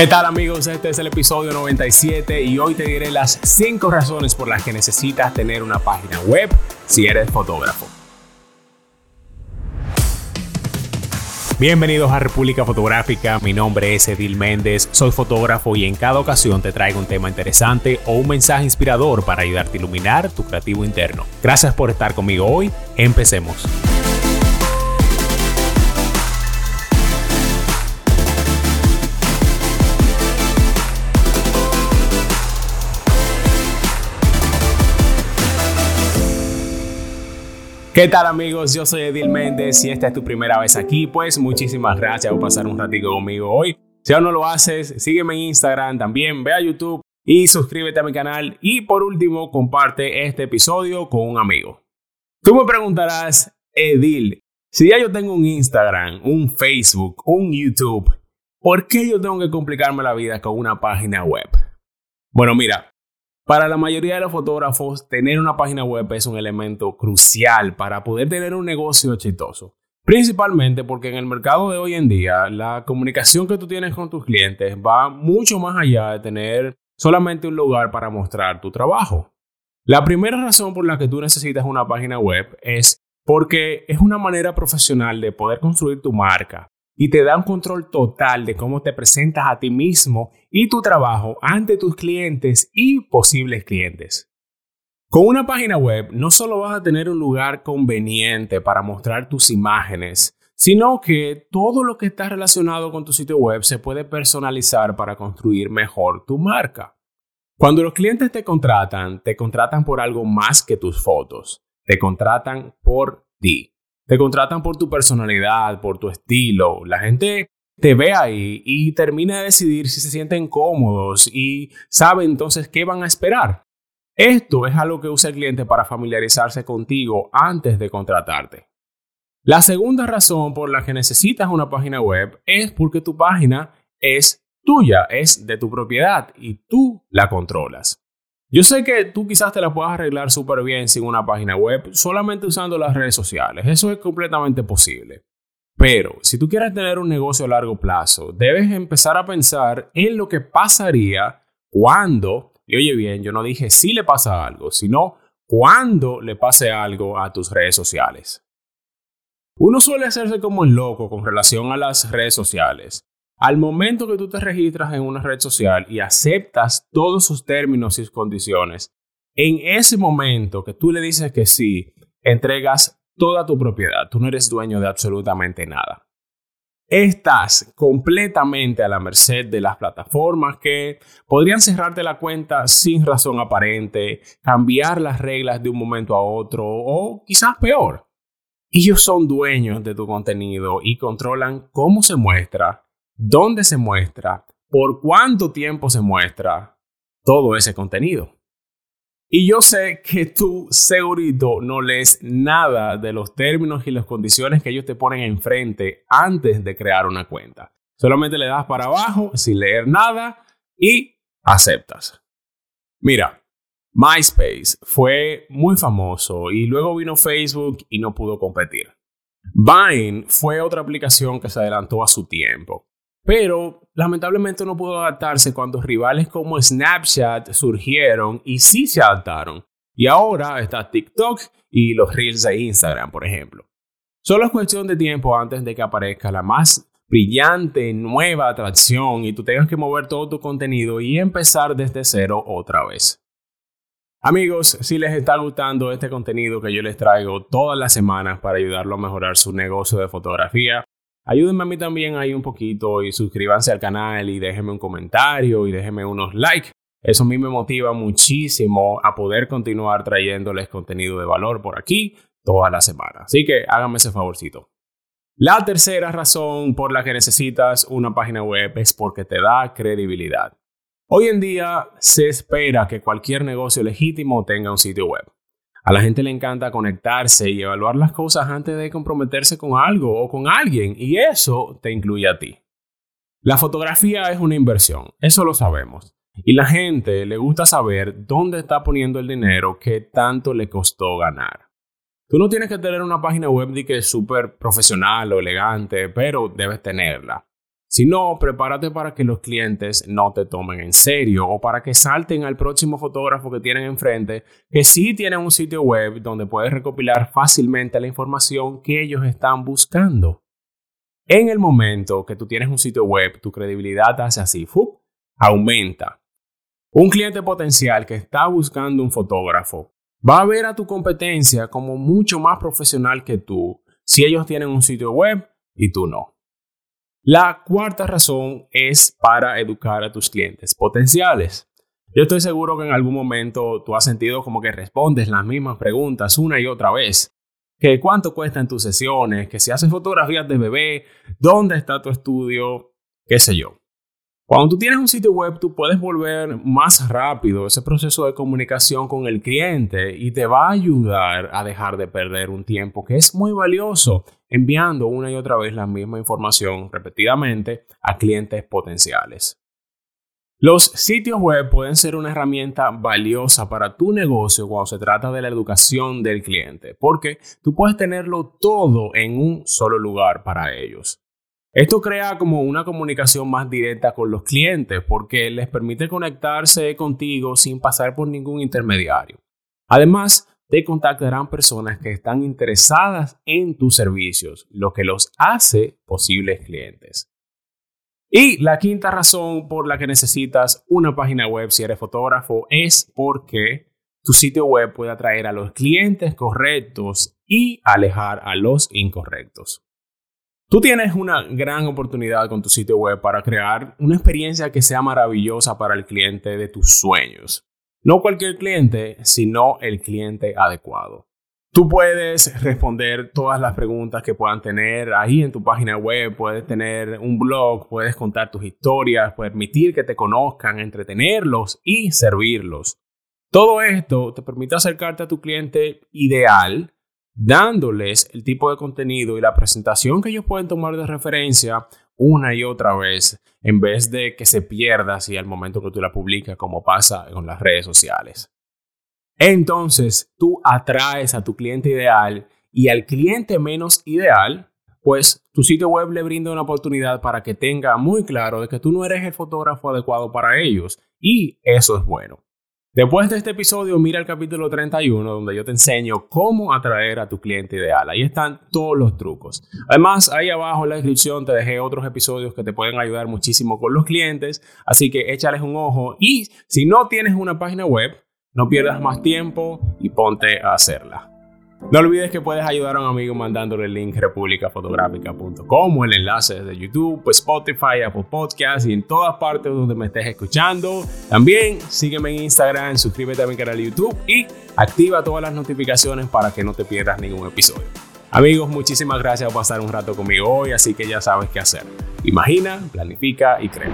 ¿Qué tal amigos? Este es el episodio 97 y hoy te diré las 5 razones por las que necesitas tener una página web si eres fotógrafo. Bienvenidos a República Fotográfica, mi nombre es Edil Méndez, soy fotógrafo y en cada ocasión te traigo un tema interesante o un mensaje inspirador para ayudarte a iluminar tu creativo interno. Gracias por estar conmigo hoy, empecemos. ¿Qué tal amigos? Yo soy Edil Méndez y esta es tu primera vez aquí, pues muchísimas gracias por pasar un ratito conmigo hoy. Si aún no lo haces, sígueme en Instagram, también ve a YouTube y suscríbete a mi canal y por último comparte este episodio con un amigo. Tú me preguntarás, Edil, si ya yo tengo un Instagram, un Facebook, un YouTube, ¿por qué yo tengo que complicarme la vida con una página web? Bueno, mira, para la mayoría de los fotógrafos, tener una página web es un elemento crucial para poder tener un negocio exitoso. Principalmente porque en el mercado de hoy en día, la comunicación que tú tienes con tus clientes va mucho más allá de tener solamente un lugar para mostrar tu trabajo. La primera razón por la que tú necesitas una página web es porque es una manera profesional de poder construir tu marca, y te da un control total de cómo te presentas a ti mismo y tu trabajo ante tus clientes y posibles clientes. Con una página web no solo vas a tener un lugar conveniente para mostrar tus imágenes, sino que todo lo que está relacionado con tu sitio web se puede personalizar para construir mejor tu marca. Cuando los clientes te contratan, te contratan por algo más que tus fotos, te contratan por ti. Te contratan por tu personalidad, por tu estilo. La gente te ve ahí y termina de decidir si se sienten cómodos y sabe entonces qué van a esperar. Esto es algo que usa el cliente para familiarizarse contigo antes de contratarte. La segunda razón por la que necesitas una página web es porque tu página es tuya, es de tu propiedad y tú la controlas. Yo sé que tú quizás te la puedas arreglar súper bien sin una página web, solamente usando las redes sociales. Eso es completamente posible. Pero si tú quieres tener un negocio a largo plazo, debes empezar a pensar en lo que pasaría cuando, y oye bien, yo no dije si le pasa algo, sino cuando le pase algo a tus redes sociales. Uno suele hacerse como el loco con relación a las redes sociales. Al momento que tú te registras en una red social y aceptas todos sus términos y condiciones, en ese momento que tú le dices que sí, entregas toda tu propiedad. Tú no eres dueño de absolutamente nada. Estás completamente a la merced de las plataformas que podrían cerrarte la cuenta sin razón aparente, cambiar las reglas de un momento a otro o quizás peor. Ellos son dueños de tu contenido y controlan cómo se muestra, dónde se muestra, por cuánto tiempo se muestra todo ese contenido. Y yo sé que tú segurito no lees nada de los términos y las condiciones que ellos te ponen enfrente antes de crear una cuenta. Solamente le das para abajo sin leer nada y aceptas. Mira, MySpace fue muy famoso y luego vino Facebook y no pudo competir. Vine fue otra aplicación que se adelantó a su tiempo. Pero lamentablemente no pudo adaptarse cuando rivales como Snapchat surgieron y sí se adaptaron. Y ahora está TikTok y los Reels de Instagram, por ejemplo. Solo es cuestión de tiempo antes de que aparezca la más brillante nueva atracción y tú tengas que mover todo tu contenido y empezar desde cero otra vez. Amigos, si les está gustando este contenido que yo les traigo todas las semanas para ayudarlo a mejorar su negocio de fotografía, Ayúdenme a mí también ahí un poquito y suscríbanse al canal y déjenme un comentario y déjenme unos likes. Eso a mí me motiva muchísimo a poder continuar trayéndoles contenido de valor por aquí toda la semana. Así que háganme ese favorcito. La tercera razón por la que necesitas una página web es porque te da credibilidad. Hoy en día se espera que cualquier negocio legítimo tenga un sitio web. A la gente le encanta conectarse y evaluar las cosas antes de comprometerse con algo o con alguien, y eso te incluye a ti. La fotografía es una inversión, eso lo sabemos. Y la gente le gusta saber dónde está poniendo el dinero que tanto le costó ganar. Tú no tienes que tener una página web de que es súper profesional o elegante, pero debes tenerla. Si no, prepárate para que los clientes no te tomen en serio o para que salten al próximo fotógrafo que tienen enfrente, que sí tiene un sitio web donde puedes recopilar fácilmente la información que ellos están buscando. En el momento que tú tienes un sitio web, tu credibilidad hace así, ¡fup! aumenta. Un cliente potencial que está buscando un fotógrafo va a ver a tu competencia como mucho más profesional que tú si ellos tienen un sitio web y tú no. La cuarta razón es para educar a tus clientes potenciales. Yo estoy seguro que en algún momento tú has sentido como que respondes las mismas preguntas una y otra vez. Que cuánto cuestan tus sesiones, que si haces fotografías de bebé, dónde está tu estudio, qué sé yo. Cuando tú tienes un sitio web, tú puedes volver más rápido ese proceso de comunicación con el cliente y te va a ayudar a dejar de perder un tiempo que es muy valioso enviando una y otra vez la misma información repetidamente a clientes potenciales. Los sitios web pueden ser una herramienta valiosa para tu negocio cuando se trata de la educación del cliente, porque tú puedes tenerlo todo en un solo lugar para ellos. Esto crea como una comunicación más directa con los clientes porque les permite conectarse contigo sin pasar por ningún intermediario. Además, te contactarán personas que están interesadas en tus servicios, lo que los hace posibles clientes. Y la quinta razón por la que necesitas una página web si eres fotógrafo es porque tu sitio web puede atraer a los clientes correctos y alejar a los incorrectos. Tú tienes una gran oportunidad con tu sitio web para crear una experiencia que sea maravillosa para el cliente de tus sueños. No cualquier cliente, sino el cliente adecuado. Tú puedes responder todas las preguntas que puedan tener ahí en tu página web, puedes tener un blog, puedes contar tus historias, permitir que te conozcan, entretenerlos y servirlos. Todo esto te permite acercarte a tu cliente ideal dándoles el tipo de contenido y la presentación que ellos pueden tomar de referencia una y otra vez, en vez de que se pierda así al momento que tú la publicas, como pasa con las redes sociales. Entonces, tú atraes a tu cliente ideal y al cliente menos ideal, pues tu sitio web le brinda una oportunidad para que tenga muy claro de que tú no eres el fotógrafo adecuado para ellos. Y eso es bueno. Después de este episodio, mira el capítulo 31 donde yo te enseño cómo atraer a tu cliente ideal. Ahí están todos los trucos. Además, ahí abajo en la descripción te dejé otros episodios que te pueden ayudar muchísimo con los clientes. Así que échales un ojo y si no tienes una página web, no pierdas más tiempo y ponte a hacerla. No olvides que puedes ayudar a un amigo mandándole el link republicafotográfica.com o el enlace de YouTube, Spotify, Apple Podcasts y en todas partes donde me estés escuchando. También sígueme en Instagram, suscríbete a mi canal de YouTube y activa todas las notificaciones para que no te pierdas ningún episodio. Amigos, muchísimas gracias por pasar un rato conmigo hoy, así que ya sabes qué hacer. Imagina, planifica y crea.